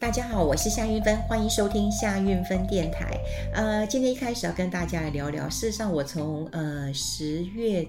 大家好，我是夏运芬，欢迎收听夏运芬电台。呃，今天一开始要跟大家来聊聊，事实上我从呃十月。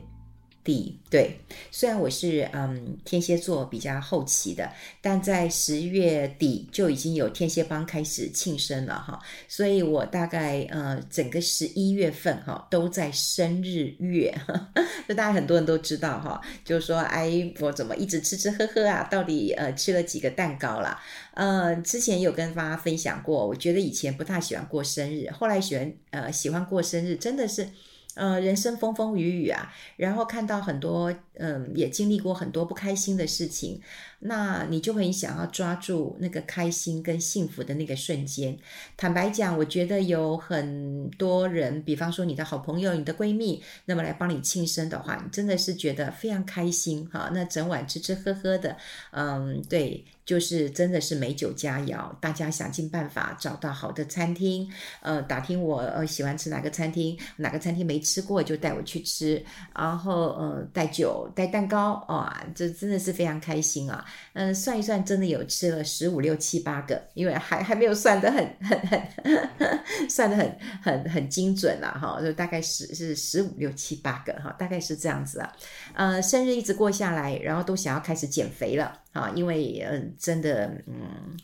对，虽然我是嗯天蝎座比较后期的，但在十月底就已经有天蝎帮开始庆生了哈，所以我大概呃整个十一月份哈都在生日月，这大家很多人都知道哈，就是说哎我怎么一直吃吃喝喝啊，到底呃吃了几个蛋糕啦？呃之前有跟大家分享过，我觉得以前不太喜欢过生日，后来喜欢呃喜欢过生日，真的是。呃，人生风风雨雨啊，然后看到很多，嗯，也经历过很多不开心的事情，那你就会想要抓住那个开心跟幸福的那个瞬间。坦白讲，我觉得有很多人，比方说你的好朋友、你的闺蜜，那么来帮你庆生的话，你真的是觉得非常开心哈。那整晚吃吃喝喝的，嗯，对。就是真的是美酒佳肴，大家想尽办法找到好的餐厅，呃，打听我呃喜欢吃哪个餐厅，哪个餐厅没吃过就带我去吃，然后呃带酒带蛋糕，啊，这真的是非常开心啊！嗯，算一算，真的有吃了十五六七八个，因为还还没有算得很很很 算得很很很精准啦，哈，就大概是是十五六七八个哈，大概是这样子啊，呃，生日一直过下来，然后都想要开始减肥了。啊，因为嗯、真的嗯，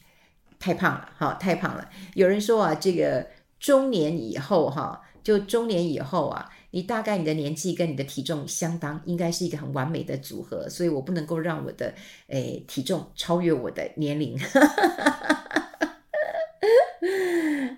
太胖了，哈，太胖了。有人说啊，这个中年以后哈，就中年以后啊，你大概你的年纪跟你的体重相当，应该是一个很完美的组合，所以我不能够让我的诶体重超越我的年龄。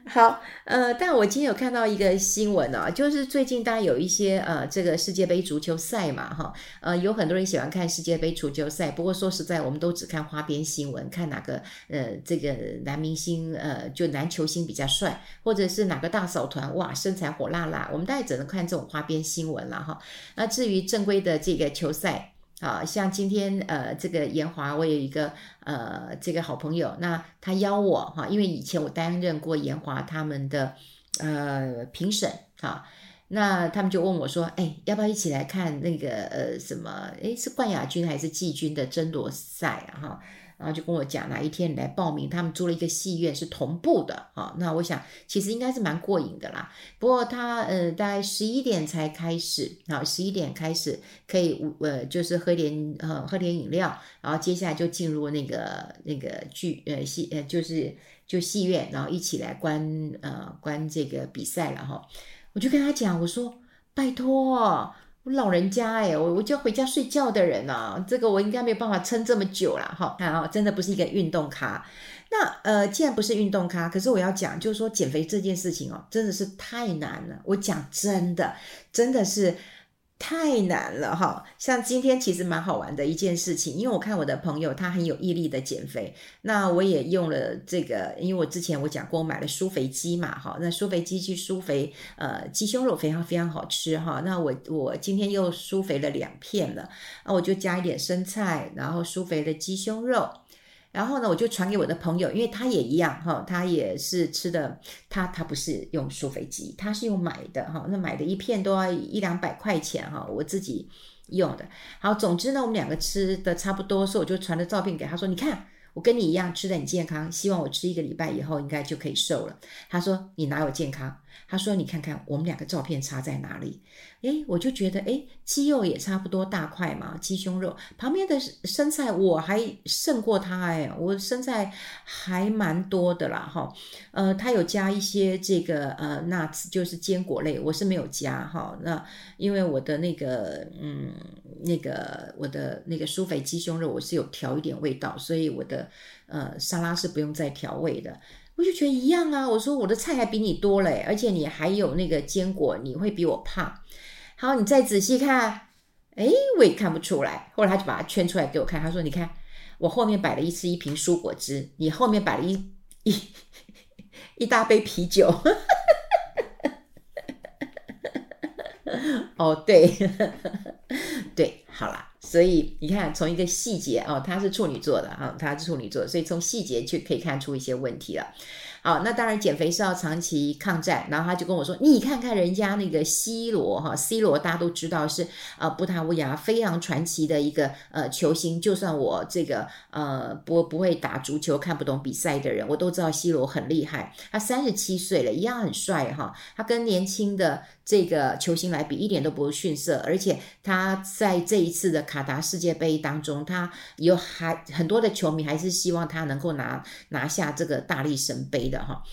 好，呃，但我今天有看到一个新闻哦，就是最近大家有一些呃，这个世界杯足球赛嘛，哈，呃，有很多人喜欢看世界杯足球赛。不过说实在，我们都只看花边新闻，看哪个呃，这个男明星呃，就男球星比较帅，或者是哪个大嫂团哇，身材火辣辣，我们大概只能看这种花边新闻了哈。那至于正规的这个球赛。啊像今天呃，这个延华，我有一个呃，这个好朋友，那他邀我哈，因为以前我担任过延华他们的呃评审哈，那他们就问我说，哎，要不要一起来看那个呃什么？哎，是冠亚军还是季军的争夺赛？哈。然后就跟我讲哪一天你来报名，他们租了一个戏院是同步的啊。那我想其实应该是蛮过瘾的啦。不过他呃大概十一点才开始，好，十一点开始可以呃就是喝点呃喝点饮料，然后接下来就进入那个那个剧呃戏呃就是就戏院，然后一起来观呃观这个比赛了哈。我就跟他讲，我说拜托。老人家哎，我我就要回家睡觉的人啊，这个我应该没有办法撑这么久了哈。看啊，真的不是一个运动咖。那呃，既然不是运动咖，可是我要讲，就是说减肥这件事情哦，真的是太难了。我讲真的，真的是。太难了哈，像今天其实蛮好玩的一件事情，因为我看我的朋友他很有毅力的减肥，那我也用了这个，因为我之前我讲过我买了舒肥鸡嘛哈，那舒肥鸡去舒肥，呃，鸡胸肉非常非常好吃哈，那我我今天又舒肥了两片了，那我就加一点生菜，然后舒肥的鸡胸肉。然后呢，我就传给我的朋友，因为他也一样哈，他也是吃的，他他不是用舒肥鸡，他是用买的哈，那买的一片都要一两百块钱哈，我自己用的。好，总之呢，我们两个吃的差不多，所以我就传了照片给他说，你看我跟你一样吃的很健康，希望我吃一个礼拜以后应该就可以瘦了。他说你哪有健康？他说：“你看看我们两个照片差在哪里？诶，我就觉得，诶，鸡肉也差不多大块嘛，鸡胸肉旁边的生菜我还胜过他，诶，我生菜还蛮多的啦，哈，呃，他有加一些这个呃 nuts，就是坚果类，我是没有加哈。那因为我的那个，嗯，那个我的那个苏肥鸡胸肉，我是有调一点味道，所以我的呃沙拉是不用再调味的。”我就觉得一样啊，我说我的菜还比你多嘞，而且你还有那个坚果，你会比我胖。好，你再仔细看，诶，我也看不出来。后来他就把它圈出来给我看，他说：“你看，我后面摆了一次一瓶蔬果汁，你后面摆了一一一大杯啤酒。”哦，对，对，好啦。所以你看，从一个细节哦，他是处女座的啊，他是处女座，所以从细节就可以看出一些问题了。哦，那当然减肥是要长期抗战。然后他就跟我说：“你看看人家那个 C 罗哈，C 罗大家都知道是呃葡萄牙非常传奇的一个呃球星。就算我这个呃不不会打足球、看不懂比赛的人，我都知道 C 罗很厉害。他三十七岁了，一样很帅哈。他跟年轻的这个球星来比，一点都不逊色。而且他在这一次的卡达世界杯当中，他有还很多的球迷还是希望他能够拿拿下这个大力神杯的哈。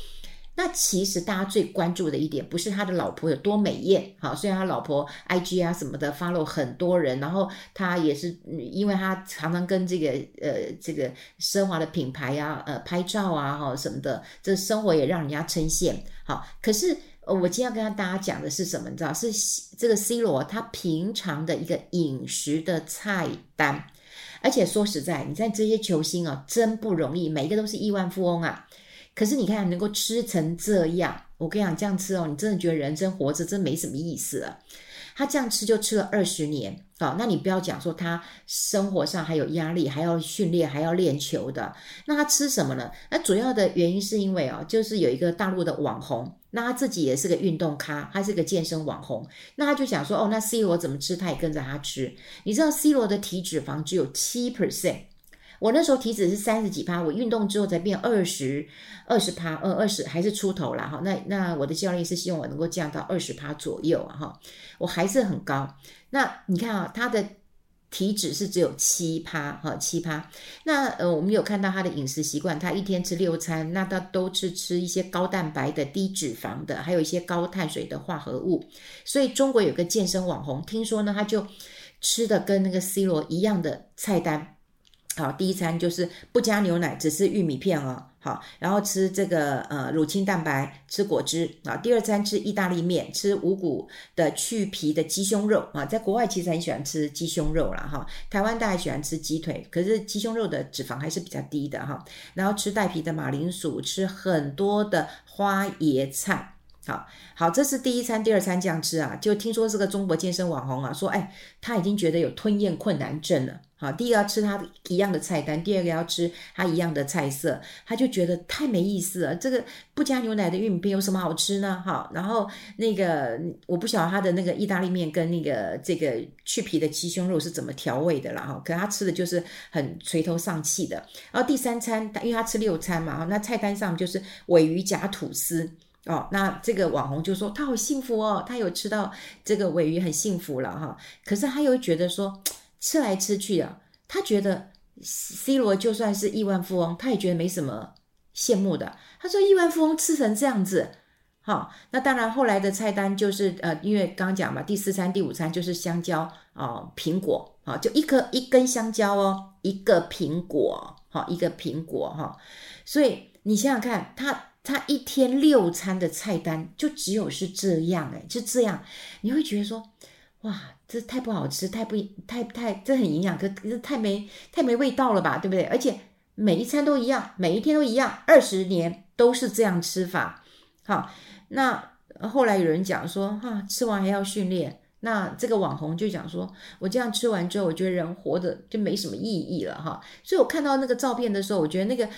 那其实大家最关注的一点，不是他的老婆有多美艳，好，虽然他老婆 IG 啊什么的 follow 很多人，然后他也是因为他常常跟这个呃这个奢华的品牌啊呃拍照啊哈什么的，这生活也让人家称羡，好，可是我今天要跟大家讲的是什么？你知道是这个 C 罗他平常的一个饮食的菜单，而且说实在，你在这些球星啊真不容易，每一个都是亿万富翁啊。可是你看，能够吃成这样，我跟你讲，这样吃哦，你真的觉得人生活着真没什么意思了。他这样吃就吃了二十年，好，那你不要讲说他生活上还有压力，还要训练，还要练球的。那他吃什么呢？那主要的原因是因为哦，就是有一个大陆的网红，那他自己也是个运动咖，他是个健身网红，那他就想说，哦，那 C 罗怎么吃，他也跟着他吃。你知道 C 罗的体脂肪只有七 percent。我那时候体脂是三十几趴，我运动之后才变二十二十趴，呃二十还是出头啦哈。那那我的教练是希望我能够降到二十趴左右啊哈，我还是很高。那你看啊，他的体脂是只有七趴哈，七趴。那呃我们有看到他的饮食习惯，他一天吃六餐，那他都是吃一些高蛋白的、低脂肪的，还有一些高碳水的化合物。所以中国有个健身网红，听说呢他就吃的跟那个 C 罗一样的菜单。好，第一餐就是不加牛奶，只是玉米片哦。好，然后吃这个呃乳清蛋白，吃果汁啊。第二餐吃意大利面，吃五谷的去皮的鸡胸肉啊。在国外其实很喜欢吃鸡胸肉啦。哈。台湾大家喜欢吃鸡腿，可是鸡胸肉的脂肪还是比较低的哈。然后吃带皮的马铃薯，吃很多的花椰菜。好好，这是第一餐，第二餐这样吃啊。就听说这个中国健身网红啊，说哎，他已经觉得有吞咽困难症了。好，第一个要吃他一样的菜单，第二个要吃他一样的菜色，他就觉得太没意思了。这个不加牛奶的玉米片有什么好吃呢？哈，然后那个我不晓得他的那个意大利面跟那个这个去皮的鸡胸肉是怎么调味的了哈。可他吃的就是很垂头丧气的。然后第三餐，因为他吃六餐嘛哈，那菜单上就是尾鱼夹吐司。哦，那这个网红就说他好幸福哦，他有吃到这个尾鱼很幸福了哈。可是他又觉得说吃来吃去啊，他觉得 C 罗就算是亿万富翁，他也觉得没什么羡慕的。他说亿万富翁吃成这样子，好，那当然后来的菜单就是呃，因为刚讲嘛，第四餐、第五餐就是香蕉哦，苹果啊，就一颗一根香蕉哦，一个苹果，好，一个苹果哈。所以你想想看，他。他一天六餐的菜单就只有是这样诶，就这样，你会觉得说，哇，这太不好吃，太不太太，这很营养，可可是太没太没味道了吧，对不对？而且每一餐都一样，每一天都一样，二十年都是这样吃法。好，那后来有人讲说，哈、吃完还要训练，那这个网红就讲说，我这样吃完之后，我觉得人活着就没什么意义了哈。所以我看到那个照片的时候，我觉得那个。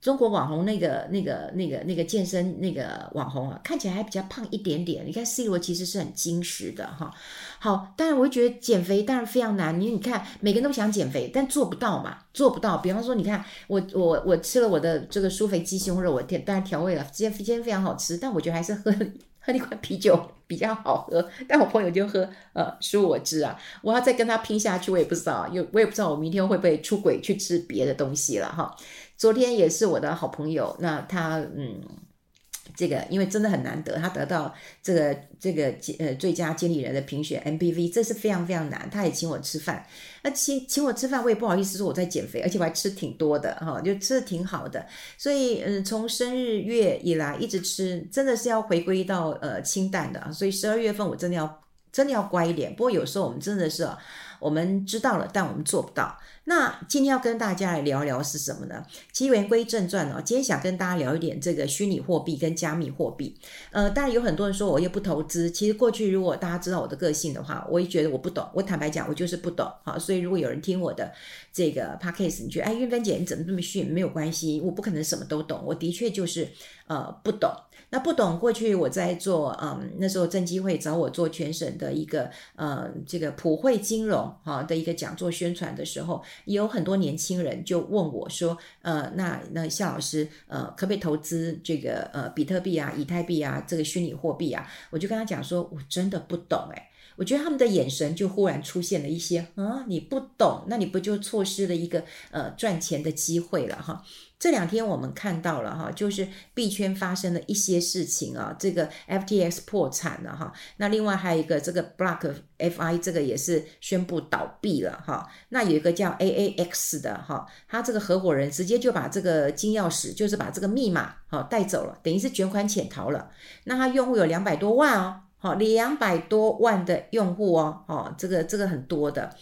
中国网红那个、那个、那个、那个健身那个网红啊，看起来还比较胖一点点。你看 C 罗其实是很精实的哈。好，当然我会觉得减肥当然非常难。你你看，每个人都想减肥，但做不到嘛，做不到。比方说，你看我我我吃了我的这个舒肥鸡胸肉，我调当然调味了，今天今天非常好吃，但我觉得还是喝 喝那款啤酒比较好喝。但我朋友就喝呃蔬果汁啊，我要再跟他拼下去，我也不知道，有我也不知道我明天会不会出轨去吃别的东西了哈。昨天也是我的好朋友，那他嗯，这个因为真的很难得，他得到这个这个呃最佳经理人的评选 MPV，这是非常非常难。他也请我吃饭，那请请我吃饭，我也不好意思说我在减肥，而且我还吃挺多的哈，就吃的挺好的。所以嗯，从生日月以来一直吃，真的是要回归到呃清淡的。所以十二月份我真的要真的要乖一点。不过有时候我们真的是。我们知道了，但我们做不到。那今天要跟大家来聊聊是什么呢？其实言归正传哦，今天想跟大家聊一点这个虚拟货币跟加密货币。呃，当然有很多人说我又不投资。其实过去如果大家知道我的个性的话，我也觉得我不懂。我坦白讲，我就是不懂。好，所以如果有人听我的这个 podcast，你觉得哎，玉芬姐你怎么这么逊？没有关系，我不可能什么都懂。我的确就是呃不懂。他不懂，过去我在做，嗯，那时候证监会找我做全省的一个，呃，这个普惠金融哈的一个讲座宣传的时候，也有很多年轻人就问我说，呃，那那夏老师，呃，可不可以投资这个呃比特币啊、以太币啊这个虚拟货币啊？我就跟他讲说，我真的不懂诶，我觉得他们的眼神就忽然出现了一些，啊，你不懂，那你不就错失了一个呃赚钱的机会了哈？这两天我们看到了哈，就是币圈发生了一些事情啊，这个 FTX 破产了哈，那另外还有一个这个 BlockFi 这个也是宣布倒闭了哈，那有一个叫 AAX 的哈，他这个合伙人直接就把这个金钥匙，就是把这个密码哈带走了，等于是卷款潜逃了。那他用户有两百多万哦，好，两百多万的用户哦，哦，这个这个很多的，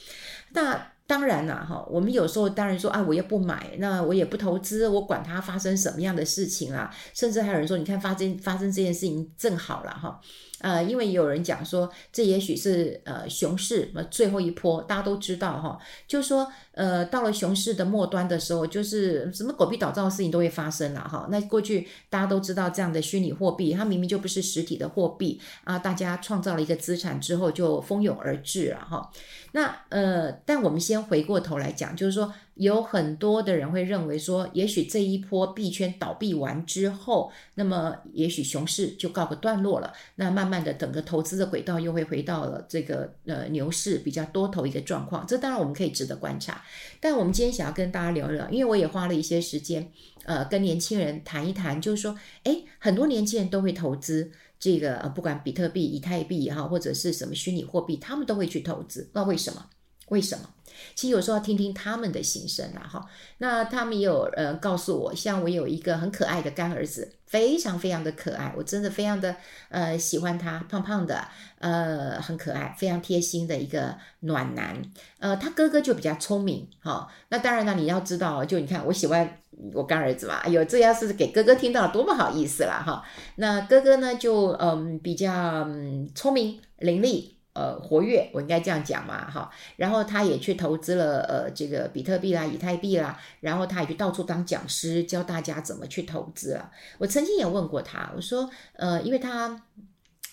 那。当然了，哈，我们有时候当然说啊，我也不买，那我也不投资，我管它发生什么样的事情啊，甚至还有人说，你看发生发生这件事情正好了，哈。呃，因为有人讲说，这也许是呃熊市最后一波，大家都知道哈，就是说呃到了熊市的末端的时候，就是什么狗屁倒灶的事情都会发生了哈。那过去大家都知道这样的虚拟货币，它明明就不是实体的货币啊，大家创造了一个资产之后就蜂拥而至了哈。那呃，但我们先回过头来讲，就是说。有很多的人会认为说，也许这一波币圈倒闭完之后，那么也许熊市就告个段落了。那慢慢的，整个投资的轨道又会回到了这个呃牛市比较多头一个状况。这当然我们可以值得观察。但我们今天想要跟大家聊聊，因为我也花了一些时间，呃，跟年轻人谈一谈，就是说，诶，很多年轻人都会投资这个呃，不管比特币、以太币也好，或者是什么虚拟货币，他们都会去投资。那为什么？为什么？其实有时候要听听他们的心声啦，哈。那他们也有呃告诉我，像我有一个很可爱的干儿子，非常非常的可爱，我真的非常的呃喜欢他，胖胖的，呃很可爱，非常贴心的一个暖男。呃，他哥哥就比较聪明，哈。那当然了，你要知道，就你看我喜欢我干儿子嘛，哎呦，这要是给哥哥听到了，多么好意思啦，哈。那哥哥呢，就嗯比较嗯聪明伶俐。呃，活跃，我应该这样讲嘛，哈。然后他也去投资了，呃，这个比特币啦、以太币啦。然后他也去到处当讲师，教大家怎么去投资了。我曾经也问过他，我说，呃，因为他。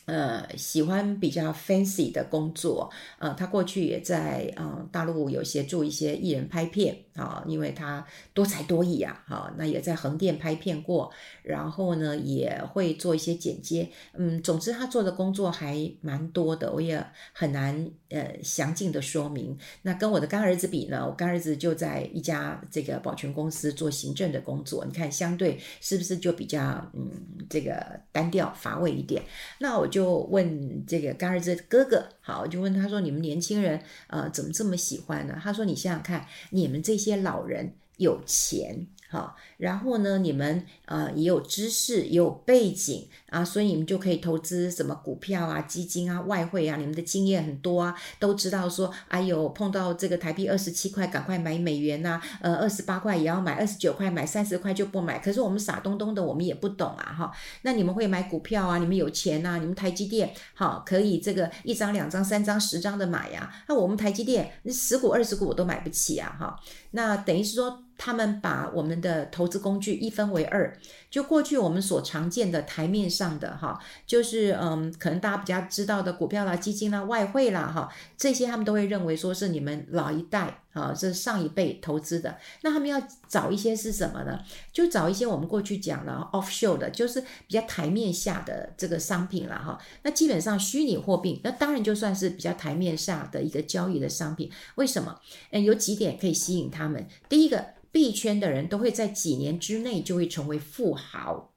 呃，喜欢比较 fancy 的工作，呃，他过去也在呃大陆有些做一些艺人拍片啊，因为他多才多艺啊，哈，那也在横店拍片过，然后呢也会做一些剪接，嗯，总之他做的工作还蛮多的，我也很难呃详尽的说明。那跟我的干儿子比呢，我干儿子就在一家这个保全公司做行政的工作，你看相对是不是就比较嗯这个单调乏味一点？那我。就问这个干儿子哥哥，好，我就问他说：“你们年轻人，呃，怎么这么喜欢呢？”他说：“你想想看，你们这些老人有钱。”好，然后呢，你们呃也有知识，也有背景啊，所以你们就可以投资什么股票啊、基金啊、外汇啊，你们的经验很多啊，都知道说，哎呦，碰到这个台币二十七块，赶快买美元呐、呃，二十八块也要买，二十九块买，三十块就不买。可是我们傻咚咚的，我们也不懂啊，哈。那你们会买股票啊？你们有钱呐、啊？你们台积电好，可以这个一张、两张、三张、十张的买呀、啊？那我们台积电十股、二十股我都买不起啊，哈。那等于是说。他们把我们的投资工具一分为二，就过去我们所常见的台面上的哈，就是嗯，可能大家比较知道的股票啦、基金啦、外汇啦哈，这些他们都会认为说是你们老一代啊，是上一辈投资的。那他们要找一些是什么呢？就找一些我们过去讲的 offshore 的，就是比较台面下的这个商品了哈。那基本上虚拟货币，那当然就算是比较台面下的一个交易的商品。为什么？嗯，有几点可以吸引他们。第一个。币圈的人都会在几年之内就会成为富豪，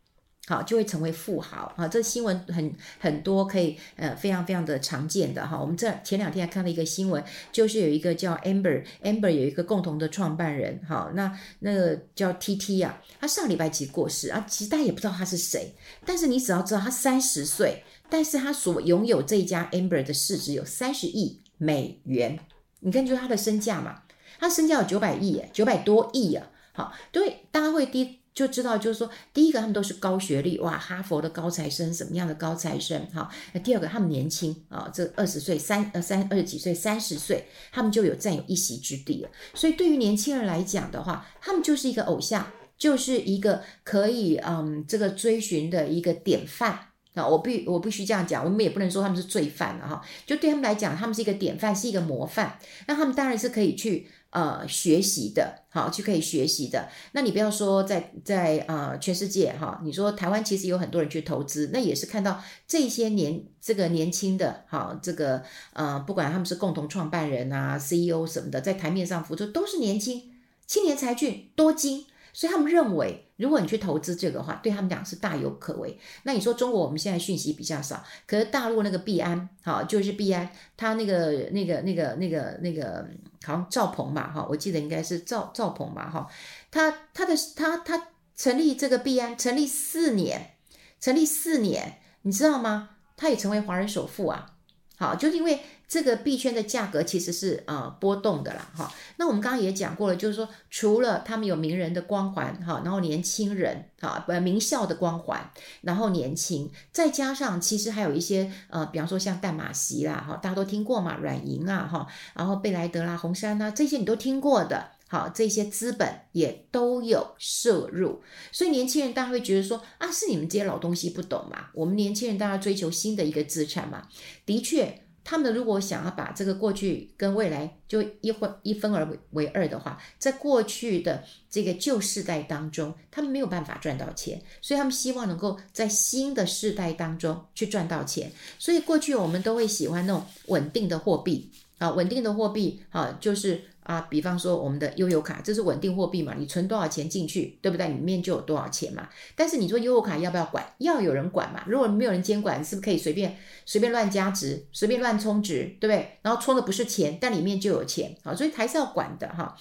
好，就会成为富豪啊！这新闻很很多，可以呃非常非常的常见的哈。我们这前两天还看了一个新闻，就是有一个叫 Amber，Amber 有一个共同的创办人，好，那那个叫 TT 啊，他上礼拜其实过世啊，其实大家也不知道他是谁，但是你只要知道他三十岁，但是他所拥有这一家 Amber 的市值有三十亿美元。你看就是他的身价嘛，他身价有九百亿，九百多亿啊。好，对，大家会第就知道，就是说，第一个他们都是高学历，哇，哈佛的高材生，什么样的高材生？哈，那第二个他们年轻啊，这二十岁、三呃三二十几岁、三十岁，他们就有占有一席之地了。所以对于年轻人来讲的话，他们就是一个偶像，就是一个可以嗯这个追寻的一个典范。啊，我必我必须这样讲，我们也不能说他们是罪犯了哈。就对他们来讲，他们是一个典范，是一个模范。那他们当然是可以去呃学习的，好，去可以学习的。那你不要说在在呃全世界哈，你说台湾其实有很多人去投资，那也是看到这些年这个年轻的哈，这个呃不管他们是共同创办人啊、CEO 什么的，在台面上付出都是年轻、青年才俊、多金。所以他们认为，如果你去投资这个的话，对他们讲是大有可为。那你说中国我们现在讯息比较少，可是大陆那个币安，好，就是币安，他那个那个那个那个那个好像赵鹏吧，哈，我记得应该是赵赵鹏吧，哈，他他的他他成立这个币安，成立四年，成立四年，你知道吗？他也成为华人首富啊。好，就是因为这个币圈的价格其实是呃波动的啦，哈。那我们刚刚也讲过了，就是说除了他们有名人的光环，哈，然后年轻人，哈，呃名校的光环，然后年轻，再加上其实还有一些呃，比方说像淡马锡啦，哈，大家都听过嘛，软银啊，哈，然后贝莱德啦、红杉啊，这些你都听过的，好，这些资本也都有涉入，所以年轻人大家会觉得说啊，是你们这些老东西不懂嘛？我们年轻人大家追求新的一个资产嘛，的确。他们如果想要把这个过去跟未来就一分一分而为二的话，在过去的这个旧世代当中，他们没有办法赚到钱，所以他们希望能够在新的世代当中去赚到钱。所以过去我们都会喜欢那种稳定的货币啊，稳定的货币啊，就是。啊，比方说我们的悠游卡，这是稳定货币嘛？你存多少钱进去，对不对？里面就有多少钱嘛。但是你说悠游卡要不要管？要有人管嘛。如果没有人监管，是不是可以随便随便乱加值，随便乱充值，对不对？然后充的不是钱，但里面就有钱啊，所以还是要管的哈。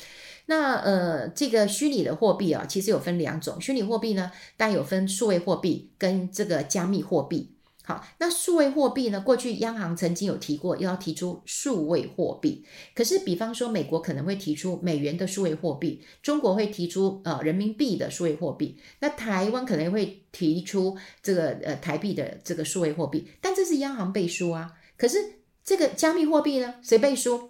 那呃，这个虚拟的货币啊，其实有分两种，虚拟货币呢，当然有分数位货币跟这个加密货币。好，那数位货币呢？过去央行曾经有提过，要提出数位货币。可是，比方说美国可能会提出美元的数位货币，中国会提出呃人民币的数位货币，那台湾可能会提出这个呃台币的这个数位货币。但这是央行背书啊。可是这个加密货币呢？谁背书？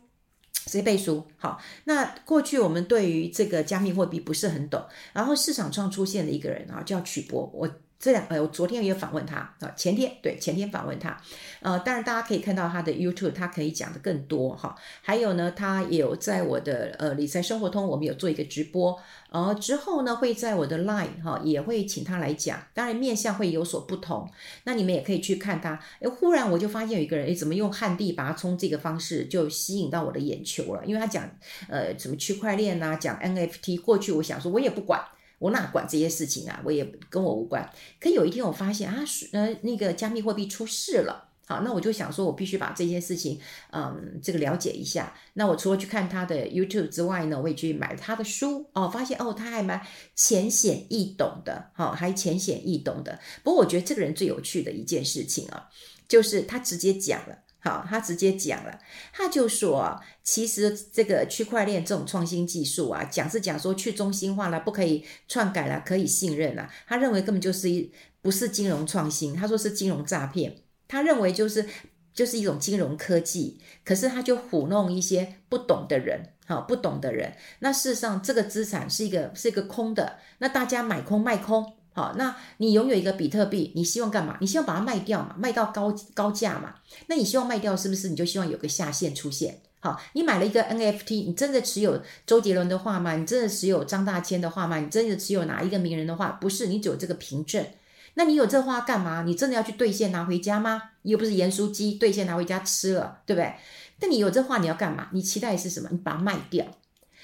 谁背书？好，那过去我们对于这个加密货币不是很懂，然后市场上出现了一个人啊，叫曲博，我。这两呃，我昨天也有访问他啊，前天对前天访问他，呃，当然大家可以看到他的 YouTube，他可以讲的更多哈。还有呢，他也有在我的呃理财生活通，我们有做一个直播，呃，之后呢会在我的 Line 哈，也会请他来讲，当然面向会有所不同。那你们也可以去看他。诶，忽然我就发现有一个人，诶，怎么用旱地拔葱这个方式就吸引到我的眼球了？因为他讲呃什么区块链呐，讲 NFT，过去我想说我也不管。我哪管这些事情啊？我也跟我无关。可有一天我发现啊，呃，那个加密货币出事了。好，那我就想说，我必须把这件事情，嗯，这个了解一下。那我除了去看他的 YouTube 之外呢，我也去买他的书哦，发现哦，他还蛮浅显易懂的，好，还浅显易懂的。不过我觉得这个人最有趣的一件事情啊，就是他直接讲了。好，他直接讲了，他就说，其实这个区块链这种创新技术啊，讲是讲说去中心化了，不可以篡改了，可以信任了。他认为根本就是一不是金融创新，他说是金融诈骗。他认为就是就是一种金融科技，可是他就唬弄一些不懂的人，好，不懂的人。那事实上这个资产是一个是一个空的，那大家买空卖空。好，那你拥有一个比特币，你希望干嘛？你希望把它卖掉嘛，卖到高高价嘛？那你希望卖掉，是不是你就希望有个下限出现？好，你买了一个 NFT，你真的持有周杰伦的画吗？你真的持有张大千的画吗？你真的持有哪一个名人的画？不是，你只有这个凭证。那你有这画干嘛？你真的要去兑现拿回家吗？又不是盐酥鸡，兑现拿回家吃了，对不对？那你有这画你要干嘛？你期待是什么？你把它卖掉。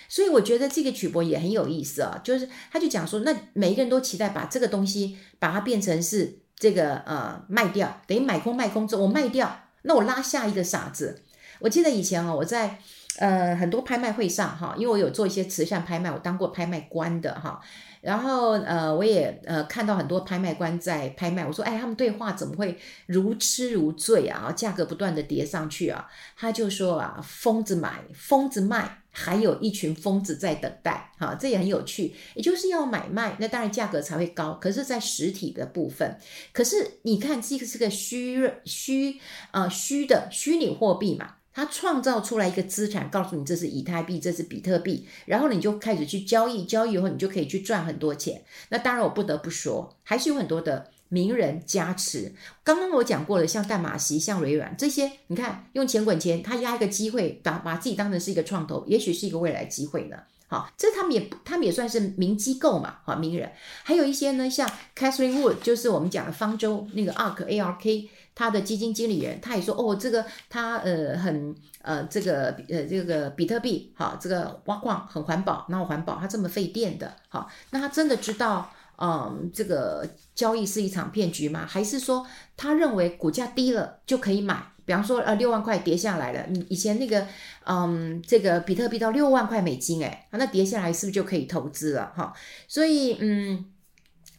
所以我觉得这个曲博也很有意思啊，就是他就讲说，那每一个人都期待把这个东西把它变成是这个呃卖掉，等于买空卖空之后我卖掉，那我拉下一个傻子。我记得以前啊，我在呃很多拍卖会上哈，因为我有做一些慈善拍卖，我当过拍卖官的哈。然后呃，我也呃看到很多拍卖官在拍卖，我说哎，他们对话怎么会如痴如醉啊？价格不断的叠上去啊。他就说啊，疯子买，疯子卖，还有一群疯子在等待，哈，这也很有趣。也就是要买卖，那当然价格才会高。可是，在实体的部分，可是你看这个是个虚虚啊虚的虚拟货币嘛。他创造出来一个资产，告诉你这是以太币，这是比特币，然后你就开始去交易，交易以后你就可以去赚很多钱。那当然，我不得不说，还是有很多的名人加持。刚刚我讲过了，像淡马锡、像微软这些，你看用钱滚钱，他压一个机会，把把自己当成是一个创投，也许是一个未来机会呢。好，这他们也他们也算是名机构嘛，好，名人。还有一些呢，像 Catherine Wood，就是我们讲的方舟那个 ARK A R K。他的基金经理人，他也说哦，这个他呃很呃这个呃这个比特币好，这个挖矿很环保，哪有环保？他这么费电的，好，那他真的知道嗯这个交易是一场骗局吗？还是说他认为股价低了就可以买？比方说呃六万块跌下来了，你以前那个嗯这个比特币到六万块美金，诶，那跌下来是不是就可以投资了？哈，所以嗯。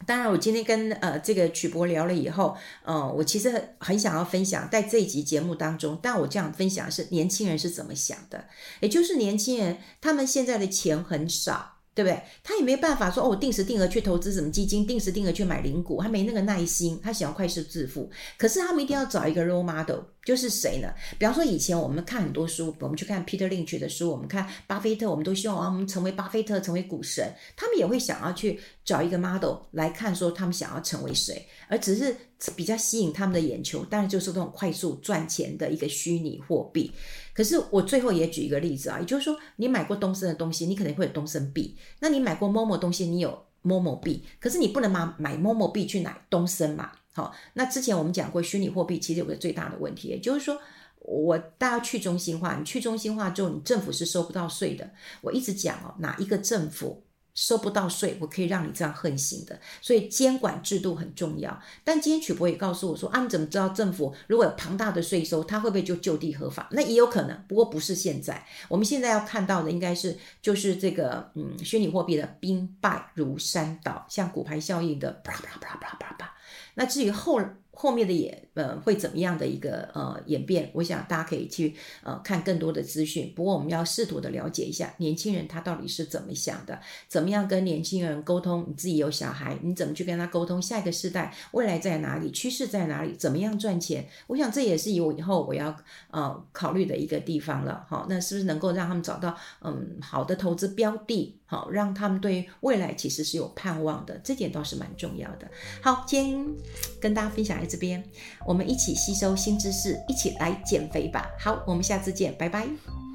当然，我今天跟呃这个曲博聊了以后，呃，我其实很想要分享在这一集节目当中，但我这样分享是年轻人是怎么想的，也就是年轻人他们现在的钱很少。对不对？他也没办法说哦，我定时定额去投资什么基金，定时定额去买零股，他没那个耐心，他想要快速致富。可是他们一定要找一个 role model，就是谁呢？比方说以前我们看很多书，我们去看 Peter Lynch 的书，我们看巴菲特，我们都希望啊，我们成为巴菲特，成为股神。他们也会想要去找一个 model 来看，说他们想要成为谁，而只是比较吸引他们的眼球，当然就是这种快速赚钱的一个虚拟货币。可是我最后也举一个例子啊，也就是说，你买过东升的东西，你可能会有东升币；那你买过某某东西，你有某某币。可是你不能买买某某币去买东升嘛？好，那之前我们讲过，虚拟货币其实有个最大的问题，也就是说，我大家去中心化，你去中心化之后，你政府是收不到税的。我一直讲哦，哪一个政府？收不到税，我可以让你这样横行的，所以监管制度很重要。但今天曲博也告诉我说啊，你怎么知道政府如果有庞大的税收，它会不会就就地合法？那也有可能，不过不是现在。我们现在要看到的应该是就是这个嗯，虚拟货币的兵败如山倒，像骨牌效应的啪啪啪啪啪啪。那至于后。后面的也呃会怎么样的一个呃演变？我想大家可以去呃看更多的资讯。不过我们要试图的了解一下年轻人他到底是怎么想的，怎么样跟年轻人沟通？你自己有小孩，你怎么去跟他沟通？下一个世代未来在哪里？趋势在哪里？怎么样赚钱？我想这也是以我以后我要呃考虑的一个地方了。好，那是不是能够让他们找到嗯好的投资标的？好，让他们对未来其实是有盼望的，这点倒是蛮重要的。好，今天跟大家分享在这边，我们一起吸收新知识，一起来减肥吧。好，我们下次见，拜拜。